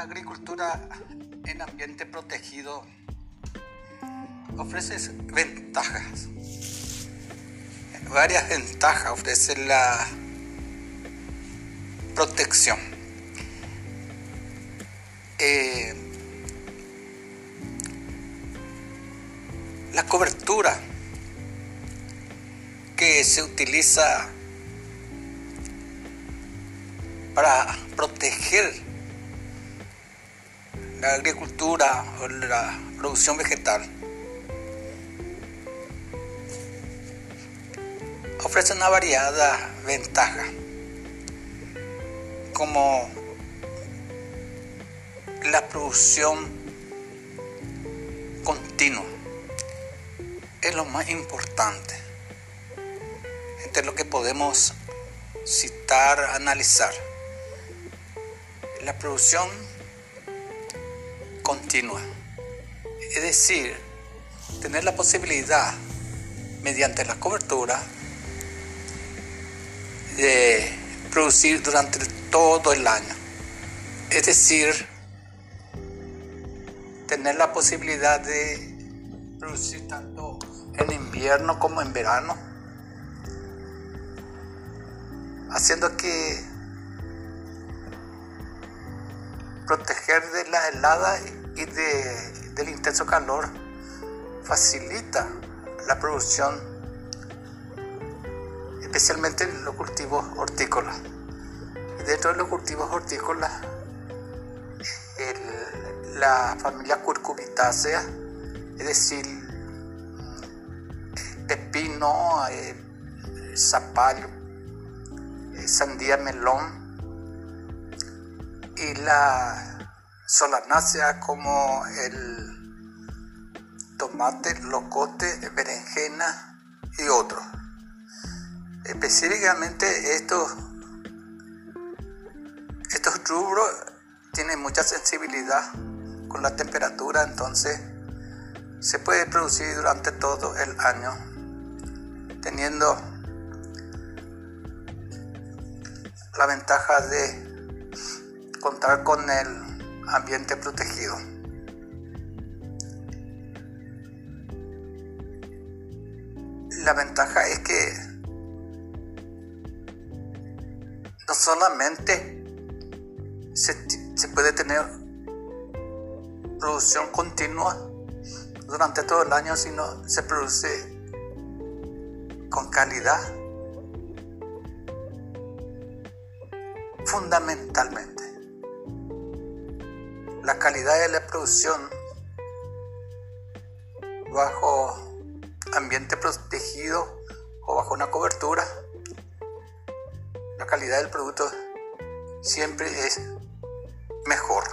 La agricultura en ambiente protegido ofrece ventajas. Varias ventajas ofrece la protección. Eh, la cobertura que se utiliza para proteger la agricultura o la producción vegetal. Ofrece una variada ventaja como la producción continua. Es lo más importante entre lo que podemos citar, analizar. La producción continua. Es decir, tener la posibilidad, mediante la cobertura, de producir durante todo el año. Es decir, tener la posibilidad de producir tanto en invierno como en verano, haciendo que proteger de la helada y de, del intenso calor facilita la producción, especialmente en los cultivos hortícolas. Dentro de los cultivos hortícolas, la familia curcubitácea, es decir, pepino, eh, zapallo, eh, sandía melón, y la solanácea como el tomate, locote, berenjena y otros. Específicamente estos, estos rubros tienen mucha sensibilidad con la temperatura, entonces se puede producir durante todo el año, teniendo la ventaja de contar con el ambiente protegido. La ventaja es que no solamente se, puede tener producción continua durante todo el año, sino se produce con calidad fundamentalmente la calidad de la producción bajo ambiente protegido o bajo una cobertura, la calidad del producto siempre es mejor.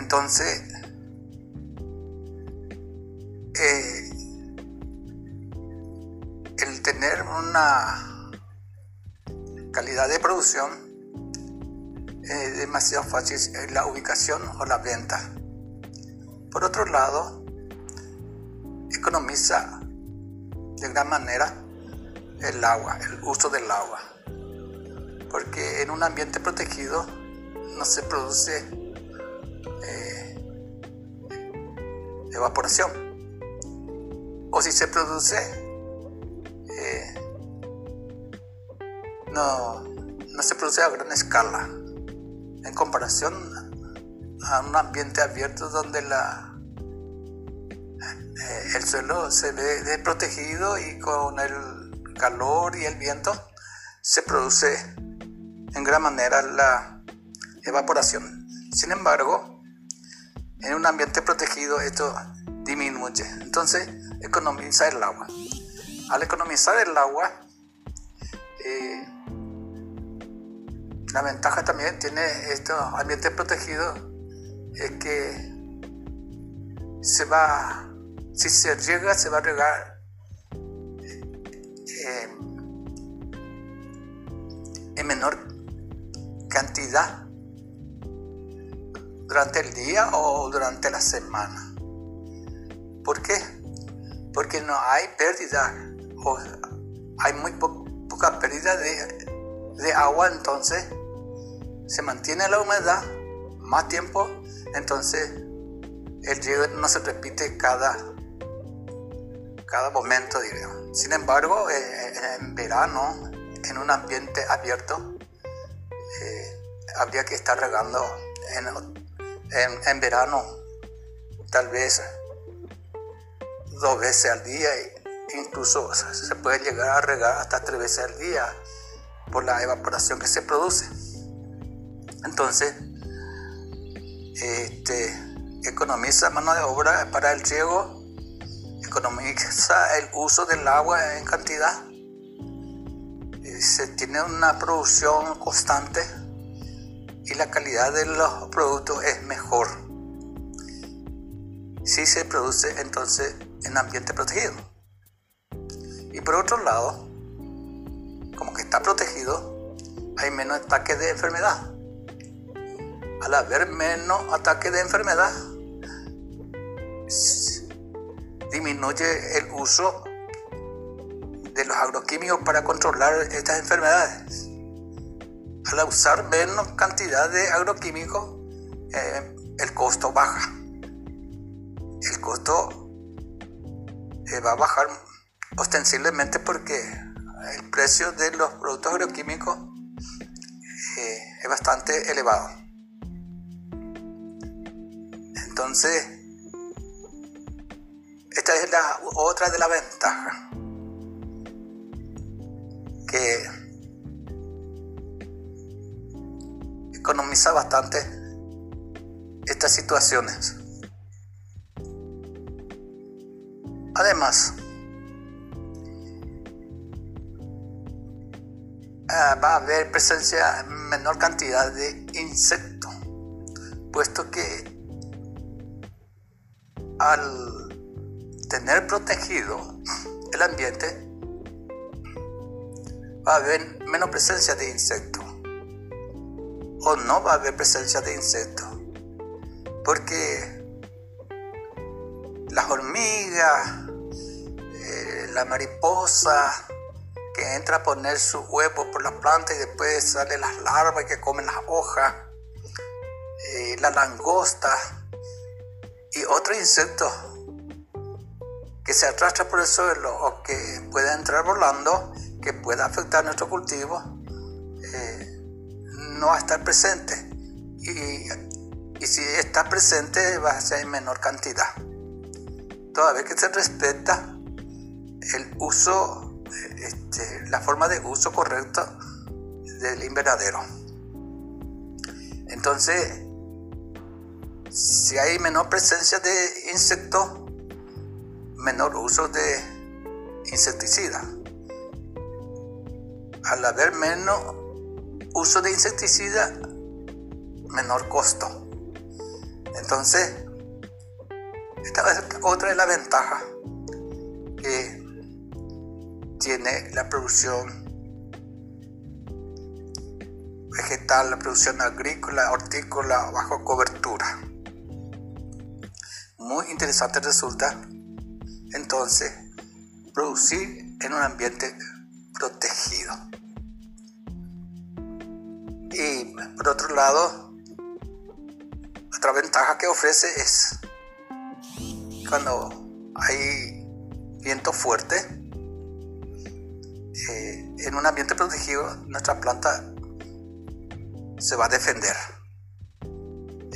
Entonces, eh, el tener una calidad de producción es demasiado fácil la ubicación o la venta. Por otro lado, economiza de gran manera el agua, el uso del agua. Porque en un ambiente protegido no se produce eh, evaporación. O si se produce, eh, no, no se produce a gran escala en comparación a un ambiente abierto donde la, eh, el suelo se ve protegido y con el calor y el viento se produce en gran manera la evaporación. Sin embargo, en un ambiente protegido esto disminuye, entonces economiza el agua. Al economizar el agua, eh, la ventaja también tiene estos ambientes protegidos es que se va, si se riega, se va a regar eh, en menor cantidad durante el día o durante la semana. ¿Por qué? Porque no hay pérdida o hay muy poca pérdida de agua, entonces se mantiene la humedad más tiempo, entonces el riego no se repite cada, cada momento, diríamos. Sin embargo, eh, en verano, en un ambiente abierto, eh, habría que estar regando en, en, verano tal vez dos veces al día, incluso se puede llegar a regar hasta tres veces al día por la evaporación que se produce. Entonces, este, economiza mano de obra para el riego, economiza el uso del agua en cantidad, se tiene una producción constante y la calidad de los productos es mejor. Si se produce entonces en ambiente protegido. Y por otro lado, como que está protegido, hay menos ataques de enfermedad. Al haber menos ataques de enfermedad, disminuye el uso de los agroquímicos para controlar estas enfermedades. Al usar menos cantidad de agroquímicos, eh, el costo baja. El costo eh, va a bajar ostensiblemente porque el precio de los productos agroquímicos eh, es bastante elevado. Entonces, esta es la otra de las ventajas que economiza bastante estas situaciones. Además, Ah, va a haber presencia en menor cantidad de insectos, puesto que al tener protegido el ambiente va a haber menos presencia de insectos o no va a haber presencia de insectos porque las hormigas, eh, la mariposa, que entra a poner sus huevos por las plantas y después salen las larvas que comen las hojas, eh, la langosta y otros insectos que se arrastran por el suelo o que puede entrar volando, que pueda afectar nuestro cultivo, eh, no va a estar presente. Y, y, si está presente va a ser en menor cantidad. Toda vez que se respeta el uso este, la forma de uso correcta del invernadero. Entonces, si hay menor presencia de insectos, menor uso de insecticida. Al haber menos uso de insecticida, menor costo. Entonces, esta es otra de las ventajas que tiene la producción vegetal, la producción agrícola, hortícola bajo cobertura. Muy interesante resulta entonces producir en un ambiente protegido. Y por otro lado, otra ventaja que ofrece es cuando hay viento fuerte, eh, en un ambiente protegido nuestra planta se va a defender.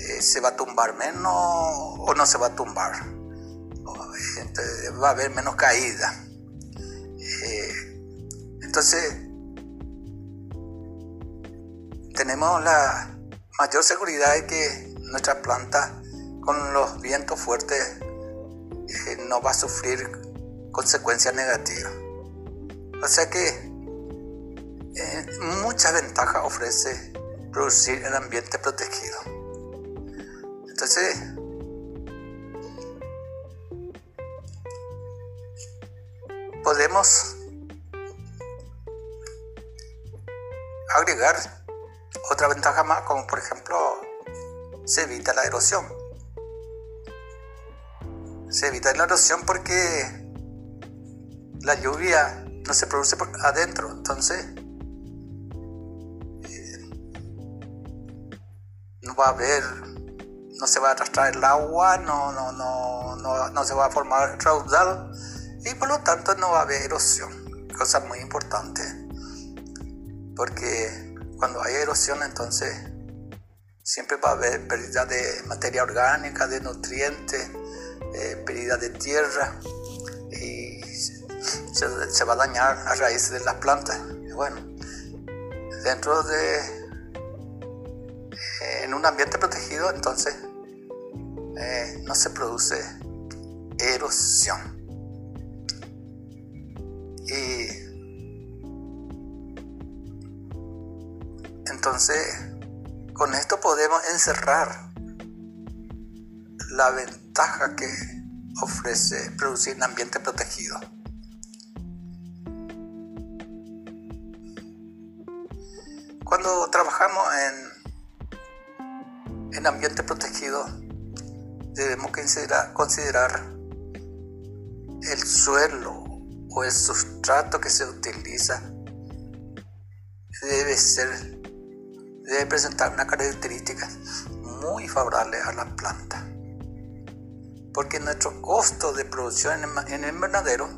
Eh, se va a tumbar menos o no se va a tumbar. va a haber menos caída. Eh, entonces, tenemos la mayor seguridad de que nuestra planta con los vientos fuertes no va a sufrir consecuencias negativas. O sea que eh, mucha ventaja ofrece producir en ambiente protegido. Entonces, podemos agregar otra ventaja más, como por ejemplo, se evita la erosión. Se evita la erosión porque la lluvia no se produce por adentro. Entonces, eh, va a haber, no se va a arrastrar el agua, no, no, no, no, no se va a formar raudal y por lo tanto no va a haber erosión, cosa muy importante, porque cuando hay erosión entonces siempre va a haber pérdida de materia orgánica, de nutrientes, eh, pérdida de tierra y se, va a dañar a raíz de las plantas. bueno, dentro de en un ambiente protegido entonces eh, no se produce erosión. Y entonces con esto podemos encerrar la ventaja que ofrece producir un ambiente protegido. Cuando trabajamos en, en ambiente protegido, debemos considerar, el suelo o el sustrato que se utiliza debe ser debe presentar una característica muy favorable a la planta porque nuestro costo de producción en el invernadero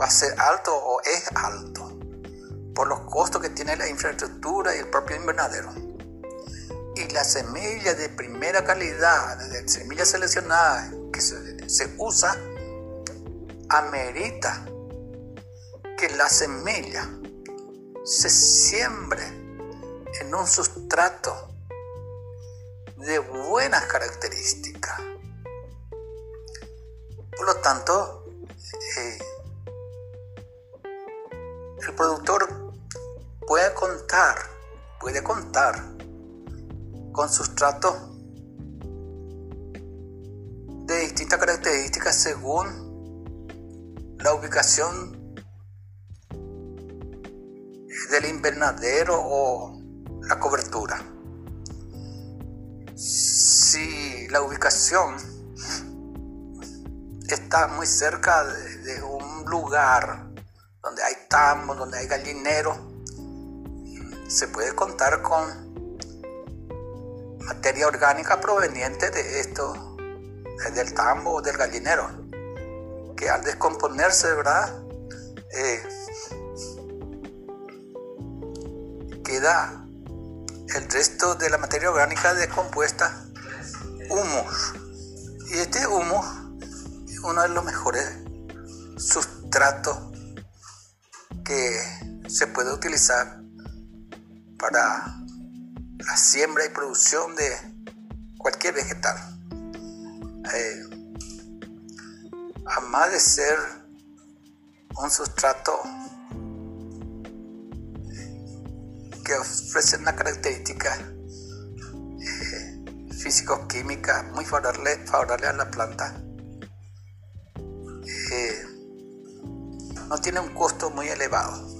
va a ser alto o es alto por los costos que tiene la infraestructura y el propio invernadero. Y la semilla de primera calidad, de semilla seleccionada que se, usa, amerita que la semilla se siembre en un sustrato de buenas características. Por lo tanto, eh, el productor puede contar, puede contar con sustratos de distintas características según la ubicación del invernadero o la cobertura. Si la ubicación está muy cerca de, un lugar donde hay tambo, donde hay gallinero, se puede contar con materia orgánica proveniente de esto, del tambo o del gallinero, que al descomponerse, ¿verdad? Eh, queda el resto de la materia orgánica descompuesta, humus. Y este humus es uno de los mejores sustratos que se puede utilizar para la siembra y producción de cualquier vegetal. Eh, además de ser un sustrato que ofrece una característica eh, físico-química muy favorable, favorable a la planta. Eh, no tiene un costo muy elevado.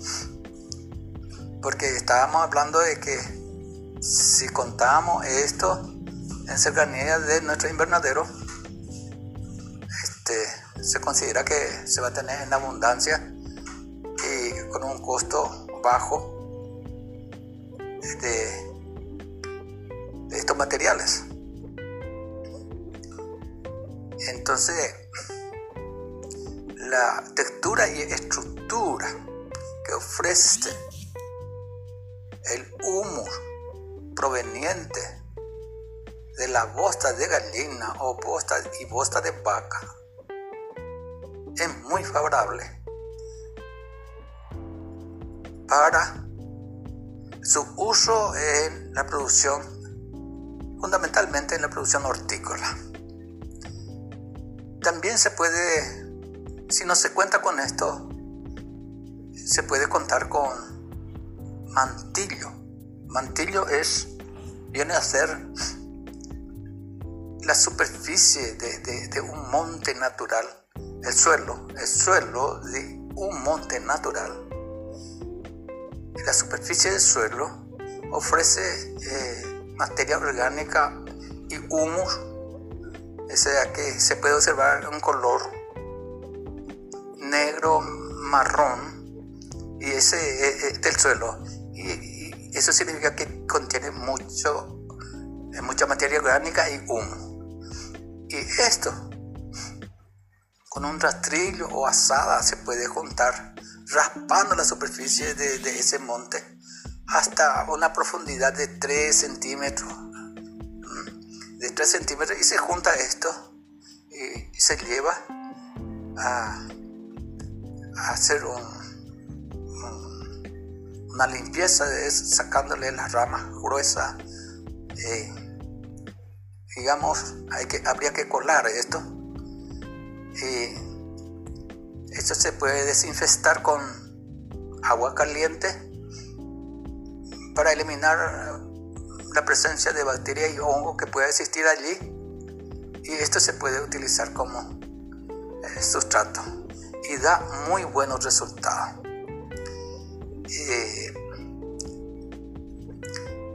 Porque estábamos hablando de que si contamos esto en cercanía de nuestro invernadero, este, se considera que se va a tener en abundancia y con un costo bajo de, estos materiales. Entonces, la textura y estructura que ofrece el humus proveniente de la bosta de gallina o bosta y bosta de vaca es muy favorable para su uso en la producción, fundamentalmente en la producción hortícola. También se puede, si no se cuenta con esto, se puede contar con mantillo. Mantillo es, viene a ser la superficie de, un monte natural, el suelo, el suelo de un monte natural. La superficie del suelo ofrece eh, materia orgánica y humus, o sea que se puede observar un color negro marrón y ese es del suelo Eso significa que contiene mucho, mucha materia orgánica y humo. Y esto, con un rastrillo o asada, se puede juntar, raspando la superficie de, ese monte hasta una profundidad de 3 centímetros. De 3 centímetros y se junta esto y, se lleva a, hacer una limpieza de sacándole las ramas gruesas. Eh, digamos, hay que, habría que colar esto. Y esto se puede desinfestar con agua caliente para eliminar la presencia de bacterias y hongos que pueda existir allí y esto se puede utilizar como eh, sustrato y da muy buenos resultados. Eh,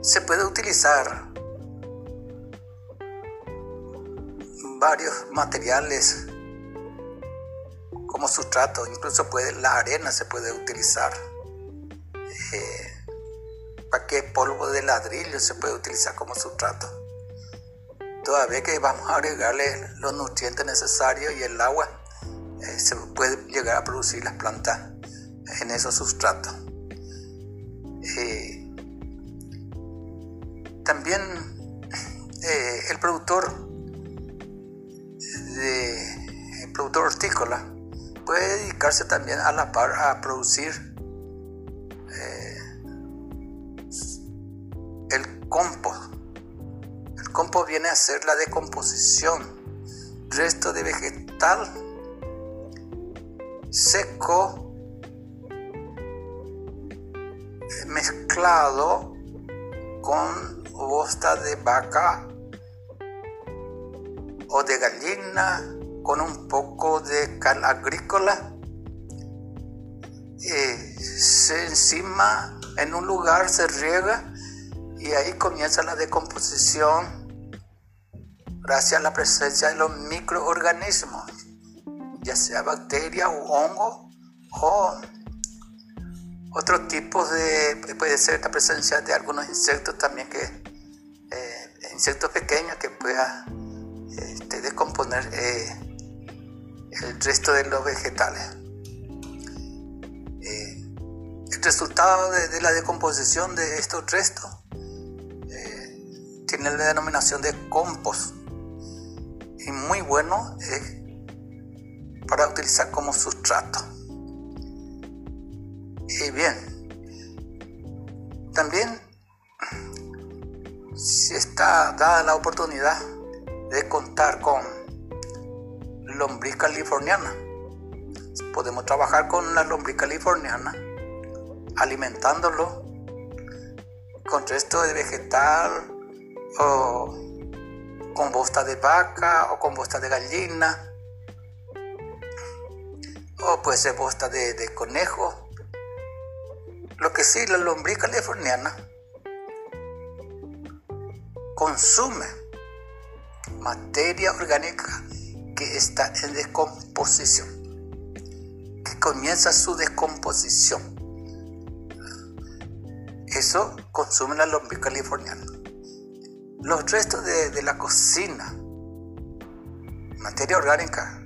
se puede utilizar varios materiales como sustrato, incluso puede, la arena se puede utilizar. Eh, para que polvo de ladrillo se puede utilizar como sustrato. Todavía que vamos a agregarle los nutrientes necesarios y el agua, eh, se puede llegar a producir las plantas en esos sustratos. Eh, también eh, el productor el productor hortícola puede dedicarse también a la par a producir compost. El compost viene a ser la decomposición, resto de vegetal seco mezclado con bosta de vaca o de gallina con un poco de cal agrícola eh, se encima en un lugar se riega y ahí comienza la decomposición gracias a la presencia de los microorganismos, ya sea bacteria o hongo o otro tipo de, puede ser la presencia de algunos insectos también que, eh, insectos pequeños que puedan este, descomponer eh, el resto de los vegetales. Eh, el resultado de, la decomposición de estos restos tiene la denominación de compost y muy bueno para utilizar como sustrato. Y bien, también si está dada la oportunidad de contar con lombriz californiana, podemos trabajar con la lombriz californiana alimentándolo con resto de vegetal o con bosta de vaca o con bosta de gallina o puede ser bosta de, de conejo. Lo que sí, la lombriz californiana consume materia orgánica que está en descomposición, que comienza su descomposición. Eso consume la lombriz californiana los restos de, la cocina, materia orgánica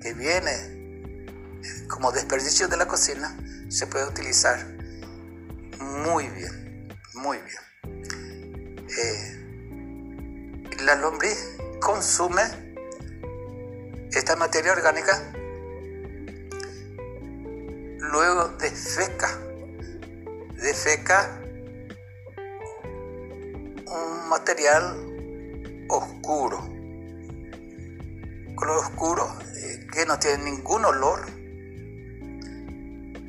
que viene como desperdicio de la cocina, se puede utilizar muy bien, muy bien. Eh, la lombriz consume esta materia orgánica luego de feca, de feca un material oscuro, color oscuro eh, que no tiene ningún olor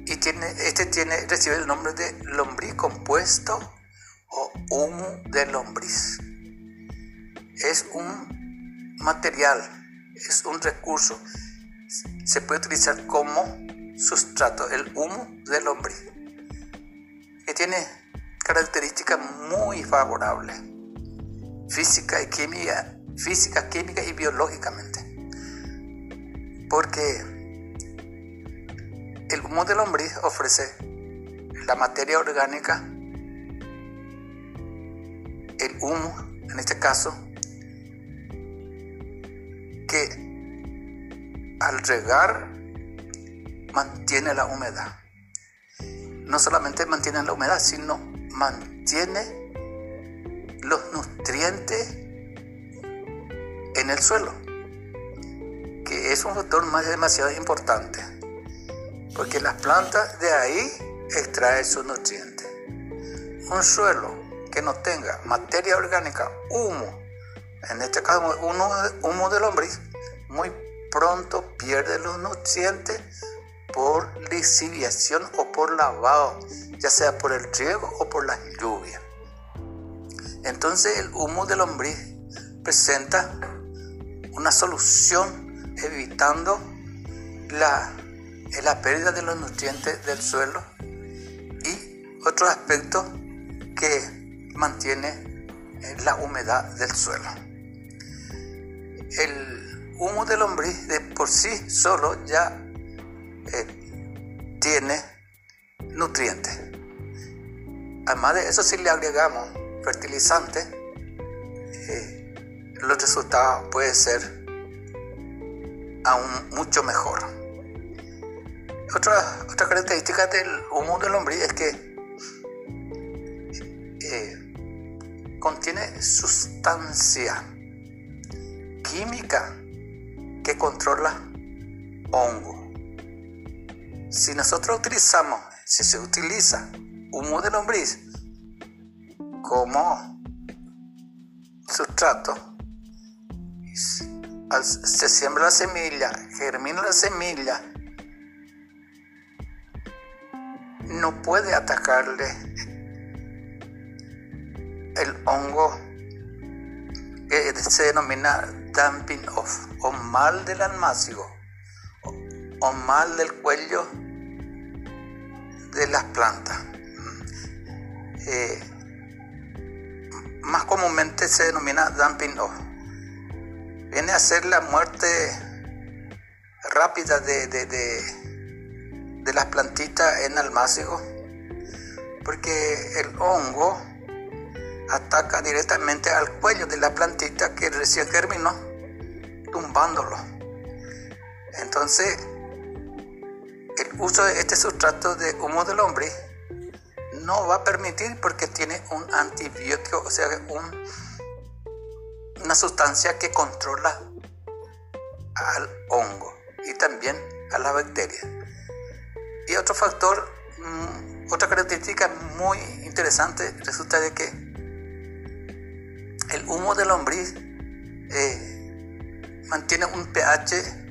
y tiene, este tiene, recibe el nombre de lombriz compuesto o humo de lombriz. Es un material, es un recurso, se puede utilizar como sustrato, el humo de lombriz, que tiene características muy favorables, física y química, física, química y biológicamente. Porque el humo de lombriz ofrece la materia orgánica humo, en este caso, que al regar mantiene la humedad. No solamente mantiene la humedad, sino mantiene los nutrientes en el suelo, que es un factor más demasiado importante, porque las plantas de ahí extraen sus nutrientes. Un suelo que no tenga materia orgánica, humo, en este caso humo de lombriz, muy pronto pierde los nutrientes por lisiviación o por lavado, ya sea por el riego o por la lluvia. Entonces el humo de lombriz presenta una solución evitando la, la pérdida de los nutrientes del suelo y otro aspecto que mantiene la humedad del suelo. El humo de lombriz de por sí solo ya eh, tiene nutrientes. Además de eso, si le agregamos fertilizante, eh, los resultados pueden ser aún mucho mejor. Otra, otra característica del humo de lombriz es que eh, contiene sustancia química que controla hongo. Si nosotros utilizamos, si se utiliza humo de lombriz como sustrato, se siembra la semilla, germina la semilla, no puede atacarle el hongo que se denomina dumping off o mal del almácigo o mal del cuello de las plantas. Eh, más comúnmente se denomina dumping off. Viene a ser la muerte rápida de, las plantitas en almácigo, porque el hongo ataca directamente al cuello de la plantita que recién germinó, tumbándolo. Entonces, el uso de este sustrato de humo del hombre no va a permitir porque tiene un antibiótico, o sea, una sustancia que controla al hongo y también a la bacteria. Y otro factor, mm, otra característica muy interesante resulta de que el humo del lombriz eh, mantiene un pH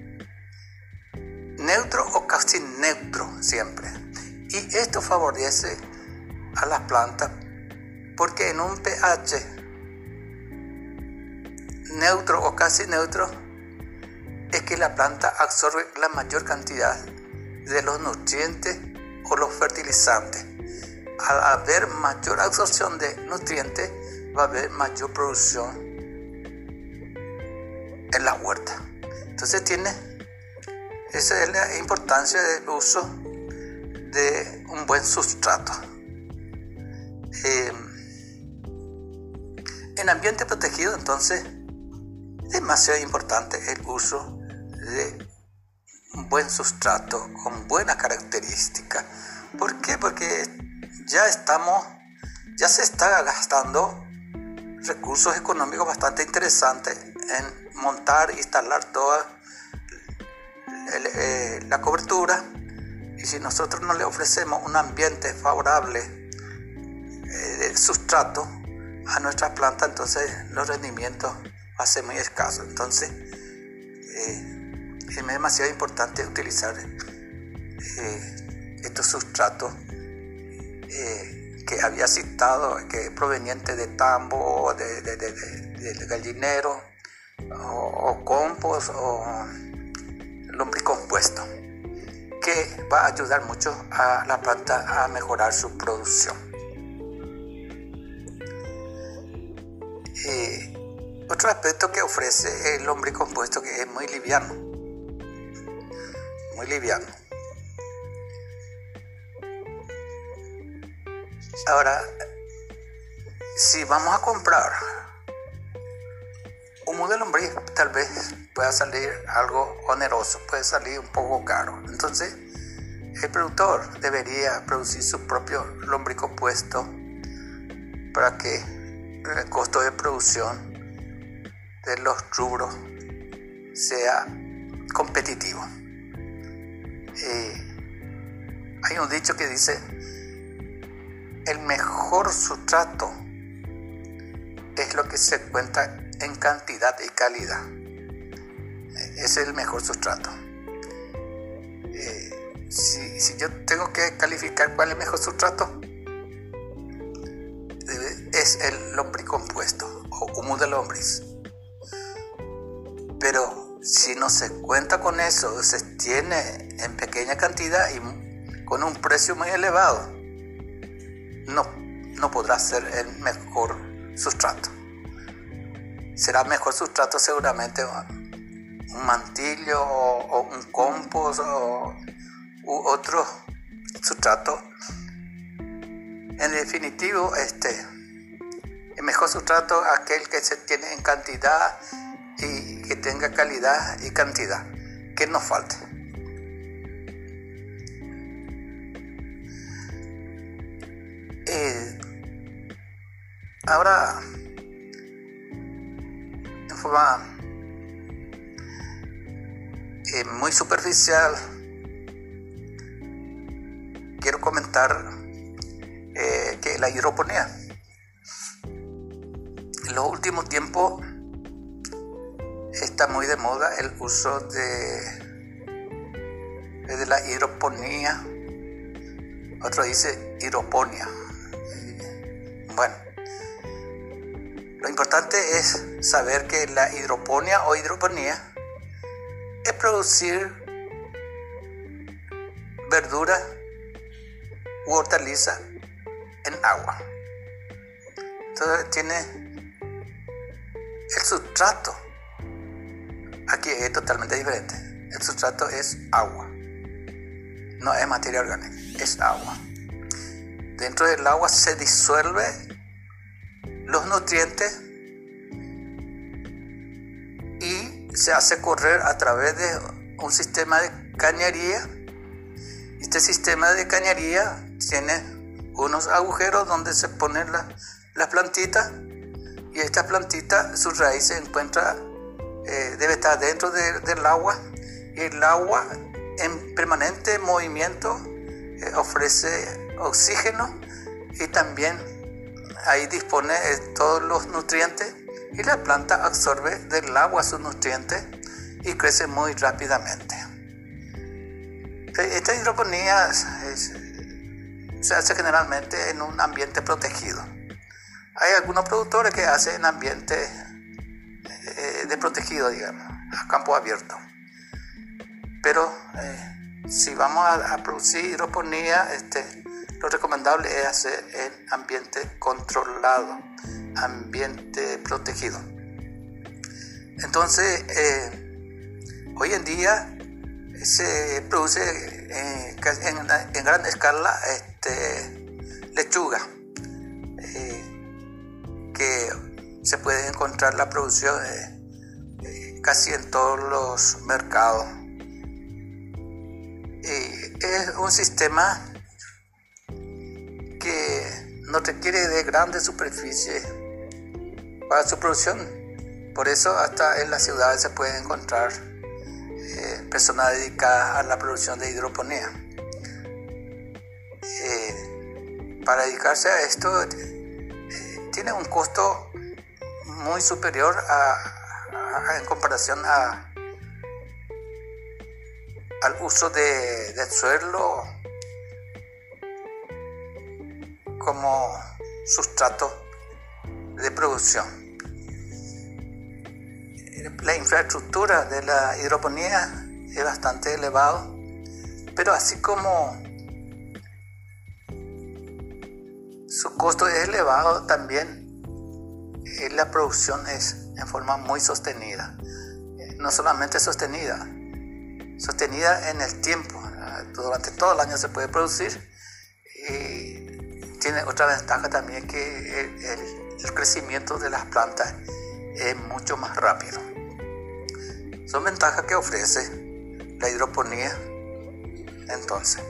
neutro o casi neutro siempre. Y esto favorece a las plantas porque en un pH neutro o casi neutro es que la planta absorbe la mayor cantidad de los nutrientes o los fertilizantes. Al haber mayor absorción de nutrientes, va a haber mayor producción en la huerta. Entonces tiene esa es la importancia del uso de un buen sustrato. Eh, en ambiente protegido, entonces, es demasiado importante el uso de un buen sustrato con buenas características. ¿Por qué? Porque ya estamos, ya se está gastando recursos económicos bastante interesantes en montar, instalar todas eh, la cobertura y si nosotros no le ofrecemos un ambiente favorable eh, de sustrato a nuestras plantas, entonces los rendimientos van a ser muy escasos. Entonces eh, es demasiado importante utilizar estos sustratos que había citado, que es proveniente de tambo, de, gallinero, o, compost, o lombricompuesto, que va a ayudar mucho a la planta a mejorar su producción. otro aspecto que ofrece el lombricompuesto que es muy liviano, liviano. Ahora, si vamos a comprar un modelo lombriz, tal vez pueda salir algo oneroso, puede salir un poco caro. Entonces, el productor debería producir su propio lombricompuesto para que el costo de producción de los rubros sea competitivo. Eh, hay un dicho que dice, el mejor sustrato es lo que se cuenta en cantidad y calidad. Es el mejor sustrato. Eh, si, yo tengo que calificar cuál es el mejor sustrato, es el lombricompuesto o humus de lombriz. Pero si no se cuenta con eso, se tiene en pequeña cantidad y con un precio muy elevado, no, no podrá ser el mejor sustrato. Será mejor sustrato seguramente un mantillo o, un compost o u otro sustrato. En definitivo, este, el mejor sustrato aquel que se tiene en cantidad y que tenga calidad y cantidad, que no falte. Eh, ahora, en forma eh, muy superficial, quiero comentar eh, que la hidroponía. En los últimos tiempos muy de moda el uso de, de la hidroponía. Otro dice hidroponía. Bueno, lo importante es saber que la hidroponía o hidroponía es producir verdura u hortaliza en agua. Entonces tiene el sustrato. Aquí es totalmente diferente. El sustrato es agua. No es materia orgánica, es agua dentro del agua se disuelve los nutrientes y se hace correr a través de un sistema de cañería. Este sistema de cañería tiene unos agujeros donde se ponen las plantitas y esta plantita, su raíz se encuentra, eh, debe estar dentro del agua y el agua en permanente movimiento eh, ofrece oxígeno y también ahí dispone todos los nutrientes y la planta absorbe del agua sus nutrientes y crece muy rápidamente. Esta hidroponía se hace generalmente en un ambiente protegido. Hay algunos productores que hacen en ambiente eh, de protegido, digamos, a campo abierto. Pero eh, si vamos a, producir hidroponía, este, lo recomendable es hacer en ambiente controlado, ambiente protegido. Entonces, eh, hoy en día se produce eh, en, gran escala este, lechuga, que se puede encontrar la producción casi en todos los mercados. es un sistema que no requiere de grandes superficies para su producción. Por eso hasta en las ciudades se puede encontrar eh, personas dedicadas a la producción de hidroponía. Eh, para dedicarse a esto eh, tiene un costo muy superior en comparación a, al uso de, del suelo como sustrato de producción. La infraestructura de la hidroponía es bastante elevado, pero así como su costo es elevado, también la producción es en forma muy sostenida. No solamente sostenida, sostenida en el tiempo. Durante todo el año se puede producir y tiene otra ventaja también que el, el crecimiento de las plantas es mucho más rápido. Son ventajas que ofrece la hidroponía entonces.